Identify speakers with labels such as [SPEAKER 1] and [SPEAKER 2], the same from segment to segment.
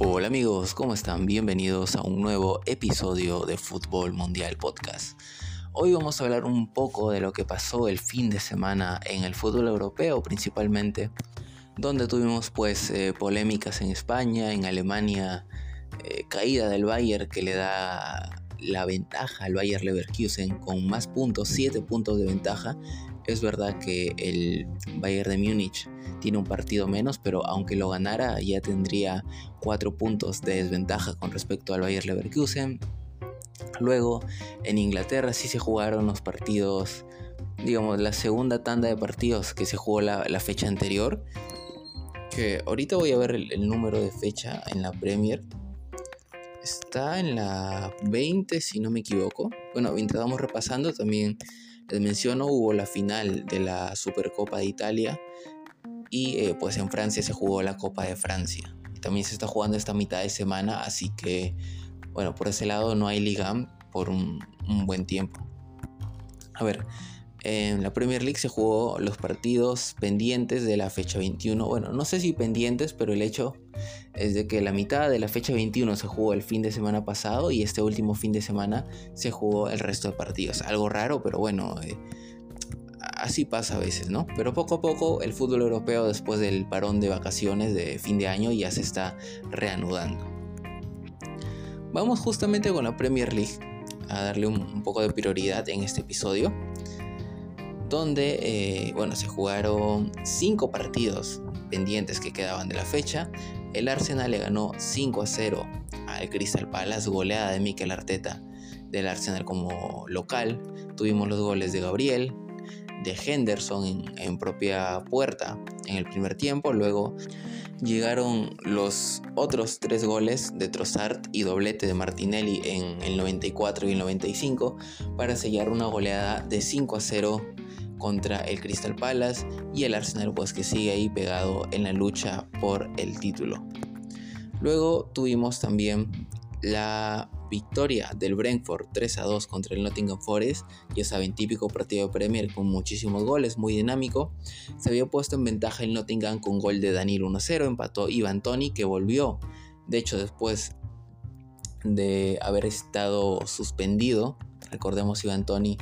[SPEAKER 1] Hola amigos, ¿cómo están? Bienvenidos a un nuevo episodio de Fútbol Mundial Podcast. Hoy vamos a hablar un poco de lo que pasó el fin de semana en el fútbol europeo principalmente, donde tuvimos pues eh, polémicas en España, en Alemania, eh, caída del Bayern que le da la ventaja al Bayern Leverkusen con más puntos, 7 puntos de ventaja. Es verdad que el Bayern de Múnich tiene un partido menos, pero aunque lo ganara ya tendría 4 puntos de desventaja con respecto al Bayern Leverkusen. Luego en Inglaterra sí se jugaron los partidos, digamos, la segunda tanda de partidos que se jugó la, fecha anterior. Que ahorita voy a ver el, número de fecha en la Premier. Está en la 20 si no me equivoco. Bueno, mientras vamos repasando también les menciono hubo la final de la Supercopa de Italia y eh, pues en Francia se jugó la Copa de Francia. También se está jugando esta mitad de semana, así que bueno, por ese lado no hay liga por un, buen tiempo. A ver, en la Premier League se jugó los partidos pendientes de la fecha 21. Bueno, no sé si pendientes, pero el hecho es de que la mitad de la fecha 21 se jugó el fin de semana pasado y este último fin de semana se jugó el resto de partidos. Algo raro, pero bueno, eh, así pasa a veces, ¿no? Pero poco a poco el fútbol europeo después del parón de vacaciones de fin de año ya se está reanudando. Vamos justamente con la Premier League a darle un, poco de prioridad en este episodio, donde, eh, bueno, se jugaron cinco partidos pendientes que quedaban de la fecha. El Arsenal le ganó 5 a 0 al Crystal Palace, goleada de Mikel Arteta del Arsenal como local. Tuvimos los goles de Gabriel, de Henderson en, propia puerta en el primer tiempo. Luego llegaron los otros tres goles de Trossard y doblete de Martinelli en el 94 y el 95 para sellar una goleada de 5 a 0 contra el Crystal Palace y el Arsenal pues que sigue ahí pegado en la lucha por el título. Luego tuvimos también la victoria del Brentford 3 a 2 contra el Nottingham Forest, ya saben, típico partido de Premier con muchísimos goles, muy dinámico. Se había puesto en ventaja el Nottingham con gol de Daniel 1-0, empató Ivan Tony que volvió, de hecho después de haber estado suspendido, recordemos Ivan Tony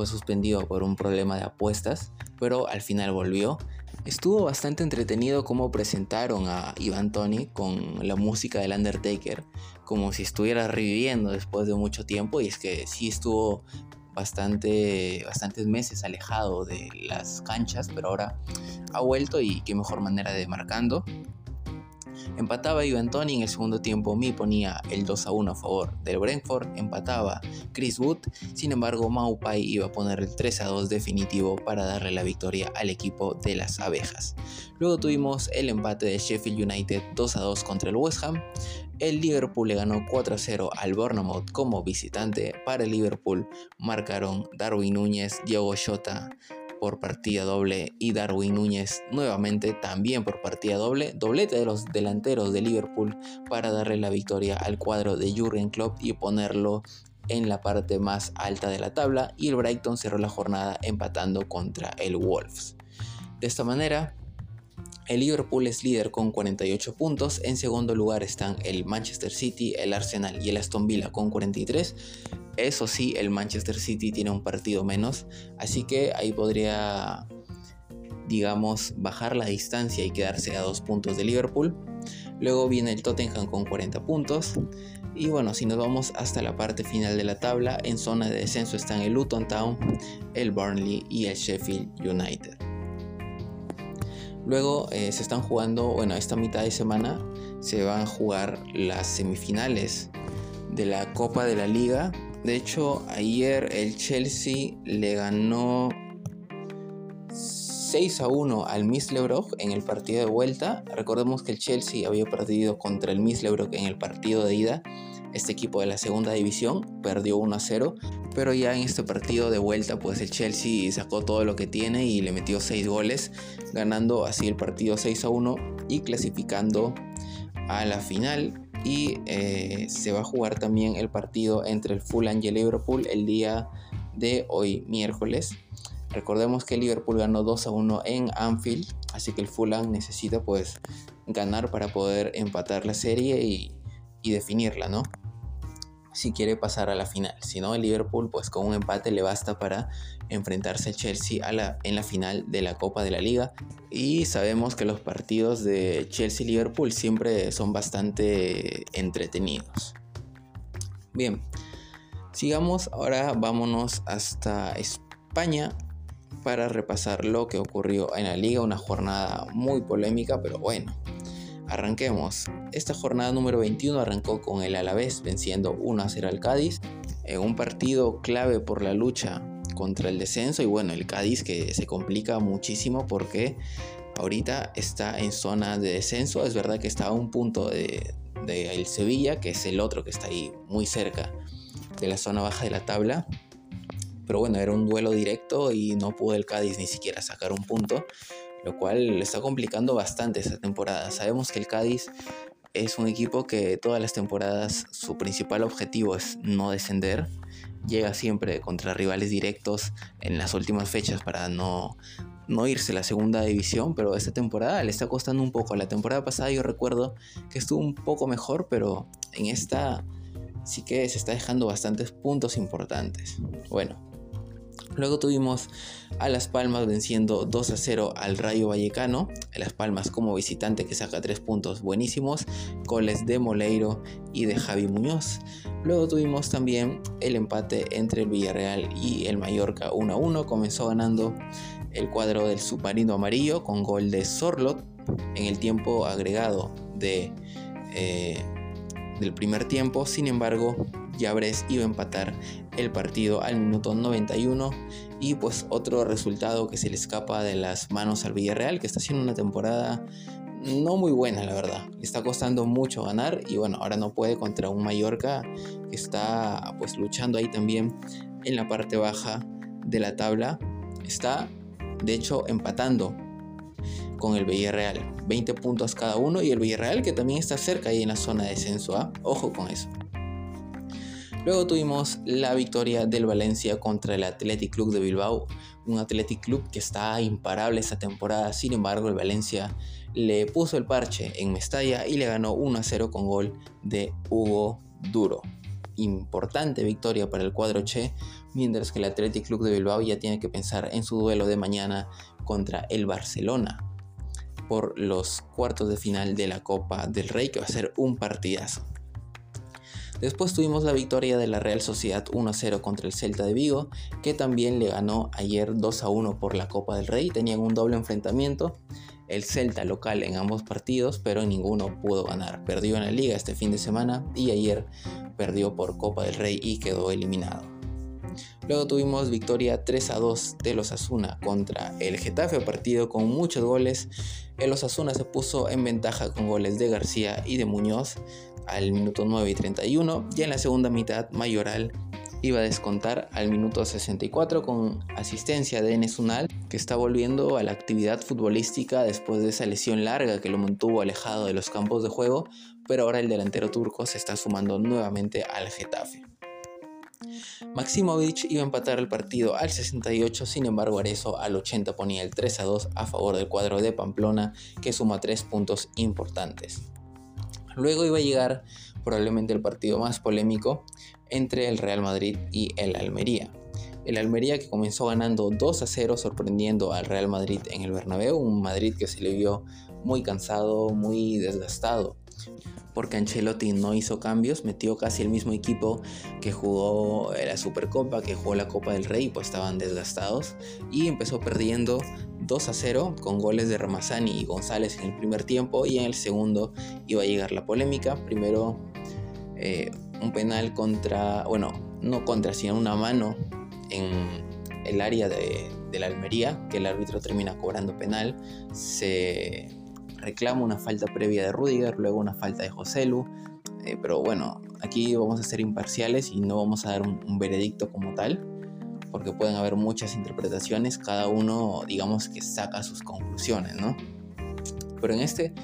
[SPEAKER 1] fue suspendido por un problema de apuestas, pero al final volvió. Estuvo bastante entretenido cómo presentaron a Ivan Tony con la música del Undertaker, como si estuviera reviviendo después de mucho tiempo, y es que sí estuvo bastante, bastantes meses alejado de las canchas, pero ahora ha vuelto y qué mejor manera de marcando. Empataba Ivan Tony en el segundo tiempo, Mi ponía el 2 a 1 a favor del Brentford, empataba Chris Wood, sin embargo Maupai iba a poner el 3 a 2 definitivo para darle la victoria al equipo de las abejas. Luego tuvimos el empate de Sheffield United 2 a 2 contra el West Ham, el Liverpool le ganó 4 a 0 al Bournemouth como visitante. Para el Liverpool marcaron Darwin Núñez, Diego Jota, por partida doble y Darwin Núñez nuevamente también por partida doble, doblete de los delanteros de Liverpool para darle la victoria al cuadro de Jurgen Klopp y ponerlo en la parte más alta de la tabla y el Brighton cerró la jornada empatando contra el Wolves. De esta manera, el Liverpool es líder con 48 puntos, en segundo lugar están el Manchester City, el Arsenal y el Aston Villa con 43 eso sí, el Manchester City tiene un partido menos, así que ahí podría, digamos, bajar la distancia y quedarse a dos puntos de Liverpool. Luego viene el Tottenham con 40 puntos. Y bueno, si nos vamos hasta la parte final de la tabla, en zona de descenso están el Luton Town, el Burnley y el Sheffield United. Luego eh, se están jugando, bueno, esta mitad de semana se van a jugar las semifinales de la Copa de la Liga de hecho, ayer el Chelsea le ganó 6 a 1 al Mislebrough en el partido de vuelta. Recordemos que el Chelsea había perdido contra el Mislebrough en el partido de ida. Este equipo de la segunda división perdió 1 a 0, pero ya en este partido de vuelta pues el Chelsea sacó todo lo que tiene y le metió 6 goles, ganando así el partido 6 a 1 y clasificando a la final y eh, se va a jugar también el partido entre el Fulham y el Liverpool el día de hoy miércoles Recordemos que el Liverpool ganó 2 a 1 en Anfield, así que el Fulham necesita pues ganar para poder empatar la serie y, y definirla, ¿no? Si quiere pasar a la final. Si no, el Liverpool pues con un empate le basta para enfrentarse al Chelsea en la final de la Copa de la Liga. Y sabemos que los partidos de Chelsea-Liverpool siempre son bastante entretenidos. Bien, sigamos, ahora vámonos hasta España para repasar lo que ocurrió en la liga, una jornada muy polémica, pero bueno, Arranquemos. Esta jornada número 21 arrancó con el Alavés venciendo 1 a 0 al Cádiz en un partido clave por la lucha contra el descenso y bueno, el Cádiz que se complica muchísimo porque ahorita está en zona de descenso, es verdad que está a un punto de, el Sevilla, que es el otro que está ahí muy cerca de la zona baja de la tabla. Pero bueno, era un duelo directo y no pudo el Cádiz ni siquiera sacar un punto lo cual le está complicando bastante esta temporada. Sabemos que el Cádiz es un equipo que todas las temporadas su principal objetivo es no descender. Llega siempre contra rivales directos en las últimas fechas para no, no irse a la segunda división, pero esta temporada le está costando un poco. La temporada pasada yo recuerdo que estuvo un poco mejor, pero en esta sí que se está dejando bastantes puntos importantes. Bueno, Luego tuvimos a Las Palmas venciendo 2 a 0 al Rayo Vallecano. Las Palmas como visitante que saca 3 puntos buenísimos. Goles de Moleiro y de Javi Muñoz. Luego tuvimos también el empate entre el Villarreal y el Mallorca 1 a 1. Comenzó ganando el cuadro del submarino amarillo con gol de Sorlot en el tiempo agregado de, eh, del primer tiempo. Sin embargo, Yabres iba a empatar el partido al minuto 91 y pues otro resultado que se le escapa de las manos al Villarreal que está haciendo una temporada no muy buena la verdad. Le está costando mucho ganar y bueno ahora no puede contra un Mallorca que está pues luchando ahí también en la parte baja de la tabla. Está de hecho empatando con el Villarreal. 20 puntos cada uno y el Villarreal que también está cerca ahí en la zona de descenso ¿ah? ojo con eso Luego tuvimos la victoria del Valencia contra el Athletic Club de Bilbao, un Athletic Club que está imparable esta temporada, sin embargo el Valencia le puso el parche en Mestalla y le ganó 1 0 con gol de Hugo Duro. Importante victoria para el cuadro Che, mientras que el Athletic Club de Bilbao ya tiene que pensar en su duelo de mañana contra el Barcelona por los cuartos de final de la Copa del Rey, que va a ser un partidazo. Después tuvimos la victoria de la Real Sociedad 1-0 contra el Celta de Vigo, que también le ganó ayer 2-1 por la Copa del Rey. Tenían un doble enfrentamiento, el Celta local en ambos partidos, pero ninguno pudo ganar. Perdió en la liga este fin de semana y ayer perdió por Copa del Rey y quedó eliminado. Luego tuvimos victoria 3 a 2 de los Asuna contra el Getafe, partido con muchos goles. El Osasuna se puso en ventaja con goles de García y de Muñoz al minuto 9 y 31 y en la segunda mitad Mayoral iba a descontar al minuto 64 con asistencia de Enes Unal que está volviendo a la actividad futbolística después de esa lesión larga que lo mantuvo alejado de los campos de juego, pero ahora el delantero turco se está sumando nuevamente al Getafe. Maximovic iba a empatar el partido al 68, sin embargo Arezo al 80 ponía el 3 a 2 a favor del cuadro de Pamplona que suma 3 puntos importantes. Luego iba a llegar probablemente el partido más polémico entre el Real Madrid y el Almería. El Almería que comenzó ganando 2 a 0 sorprendiendo al Real Madrid en el Bernabéu, un Madrid que se le vio muy cansado, muy desgastado porque Ancelotti no hizo cambios, metió casi el mismo equipo que jugó la Supercopa, que jugó la Copa del Rey, pues estaban desgastados y empezó perdiendo 2 a 0 con goles de Ramazani y González en el primer tiempo y en el segundo iba a llegar la polémica. Primero eh, un penal contra, bueno, no contra, sino una mano en el área de, la Almería, que el árbitro termina cobrando penal. Se reclama una falta previa de Rudiger, luego una falta de Joselu. Eh, pero bueno, aquí vamos a ser imparciales y no vamos a dar un veredicto como tal porque pueden haber muchas interpretaciones, cada uno digamos que saca sus conclusiones, ¿no? Pero en este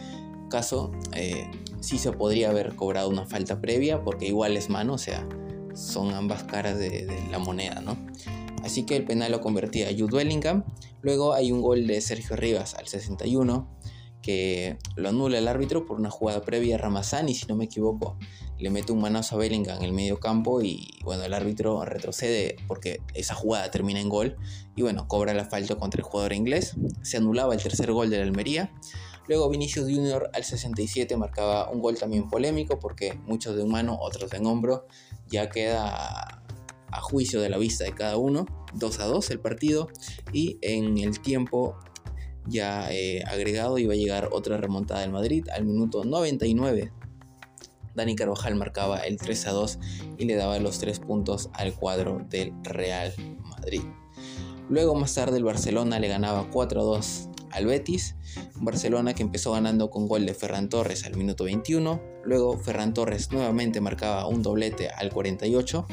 [SPEAKER 1] caso eh, sí se podría haber cobrado una falta previa porque igual es mano, o sea, son ambas caras de, la moneda, ¿no? Así que el penal lo convertía Jude Bellingham. Luego hay un gol de Sergio Rivas al 61 que lo anula el árbitro por una jugada previa a Ramazani, si no me equivoco. Le mete un manazo a Bellingham en el medio campo y bueno, el árbitro retrocede porque esa jugada termina en gol y bueno, cobra la falta contra el jugador inglés. Se anulaba el tercer gol de la Almería. Luego Vinicius Junior al 67 marcaba un gol también polémico porque muchos de un mano, otros en hombro. Ya queda a juicio de la vista de cada uno. 2 a 2 el partido y en el tiempo ya eh, agregado iba a llegar otra remontada del Madrid al minuto 99. Dani Carvajal marcaba el 3 a 2 y le daba los 3 puntos al cuadro del Real Madrid. Luego más tarde el Barcelona le ganaba 4 a 2 al Betis, Barcelona que empezó ganando con gol de Ferran Torres al minuto 21, luego Ferran Torres nuevamente marcaba un doblete al 48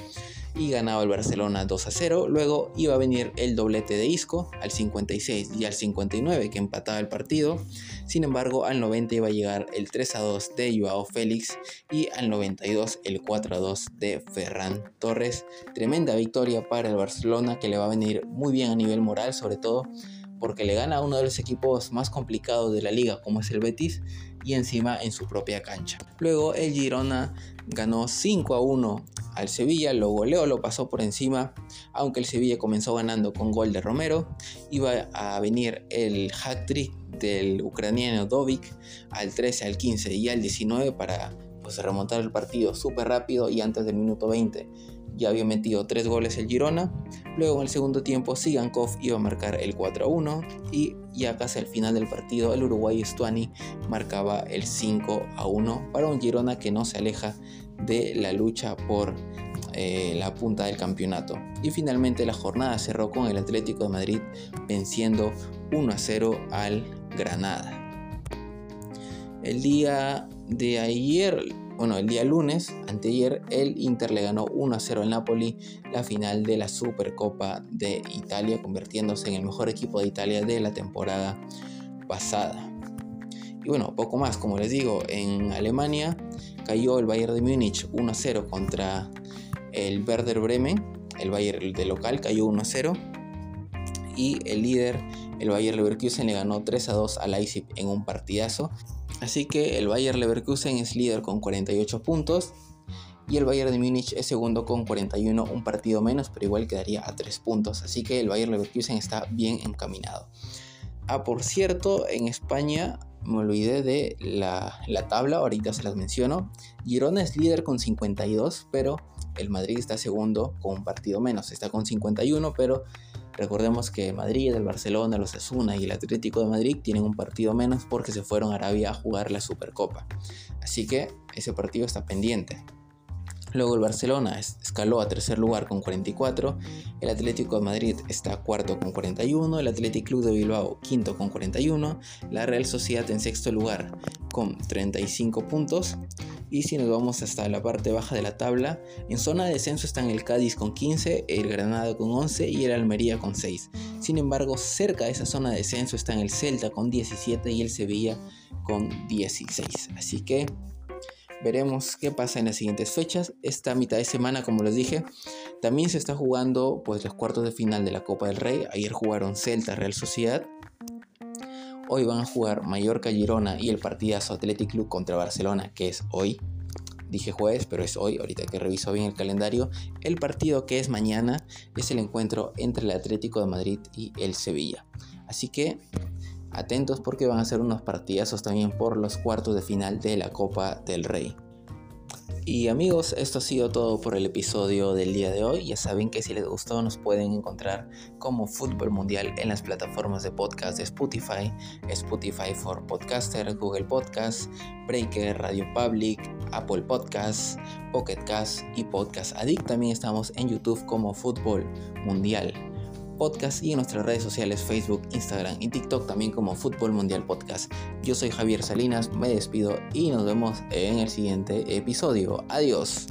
[SPEAKER 1] y ganaba el Barcelona 2 a 0. Luego iba a venir el doblete de Isco al 56 y al 59 que empataba el partido. Sin embargo, al 90 iba a llegar el 3 a 2 de Joao Félix y al 92 el 4 a 2 de Ferran Torres. Tremenda victoria para el Barcelona que le va a venir muy bien a nivel moral, sobre todo porque le gana a uno de los equipos más complicados de la liga como es el Betis y encima en su propia cancha. Luego el Girona ganó 5 a 1 al Sevilla, lo goleó, lo pasó por encima, aunque el Sevilla comenzó ganando con gol de Romero, iba a venir el hat-trick del ucraniano Dovic al 13, al 15 y al 19 para pues, remontar el partido súper rápido y antes del minuto 20 ya había metido 3 goles el Girona. Luego en el segundo tiempo Sigankov iba a marcar el 4 a 1 y ya casi al final del partido el Uruguay Stuani marcaba el 5 a 1 para un Girona que no se aleja de la lucha por eh, la punta del campeonato. Y finalmente la jornada cerró con el Atlético de Madrid venciendo 1 a 0 al Granada. El día de ayer, bueno, el día lunes, anteayer, el Inter le ganó 1 a 0 al Napoli la final de la Supercopa de Italia, convirtiéndose en el mejor equipo de Italia de la temporada pasada. Y bueno, poco más, como les digo, en Alemania cayó el Bayern de Múnich 1 0 contra el Werder Bremen. El Bayern de local cayó 1 0. Y el líder, el Bayern Leverkusen, le ganó 3 a 2 al Leipzig en un partidazo. Así que el Bayern Leverkusen es líder con 48 puntos. Y el Bayern de Múnich es segundo con 41, un partido menos, pero igual quedaría a 3 puntos. Así que el Bayern Leverkusen está bien encaminado. Ah, por cierto, en España me olvidé de la, tabla, ahorita se las menciono. Girona es líder con 52, pero el Madrid está segundo con un partido menos. Está con 51, pero recordemos que Madrid, el Barcelona, los Asuna y el Atlético de Madrid tienen un partido menos porque se fueron a Arabia a jugar la Supercopa. Así que ese partido está pendiente. Luego el Barcelona escaló a tercer lugar con 44, el Atlético de Madrid está cuarto con 41, el Athletic Club de Bilbao quinto con 41, la Real Sociedad en sexto lugar con 35 puntos y si nos vamos hasta la parte baja de la tabla, en zona de descenso están el Cádiz con 15, el Granada con 11 y el Almería con 6. Sin embargo, cerca de esa zona de descenso están el Celta con 17 y el Sevilla con 16. Así que Veremos qué pasa en las siguientes fechas. Esta mitad de semana, como les dije, también se está jugando pues, los cuartos de final de la Copa del Rey. Ayer jugaron Celta, Real Sociedad. Hoy van a jugar Mallorca, Girona y el partidazo Athletic Club contra Barcelona, que es hoy. Dije jueves, pero es hoy, ahorita que reviso bien el calendario. El partido que es mañana es el encuentro entre el Atlético de Madrid y el Sevilla. Así que Atentos porque van a ser unos partidazos también por los cuartos de final de la Copa del Rey. Y amigos, esto ha sido todo por el episodio del día de hoy. Ya saben que si les gustó nos pueden encontrar como Fútbol Mundial en las plataformas de podcast de Spotify, Spotify for Podcaster, Google Podcast, Breaker, Radio Public, Apple Podcasts, Pocket Cast y Podcast Addict. También estamos en YouTube como Fútbol Mundial podcast y en nuestras redes sociales Facebook, Instagram y TikTok también como Fútbol Mundial Podcast. Yo soy Javier Salinas, me despido y nos vemos en el siguiente episodio. Adiós.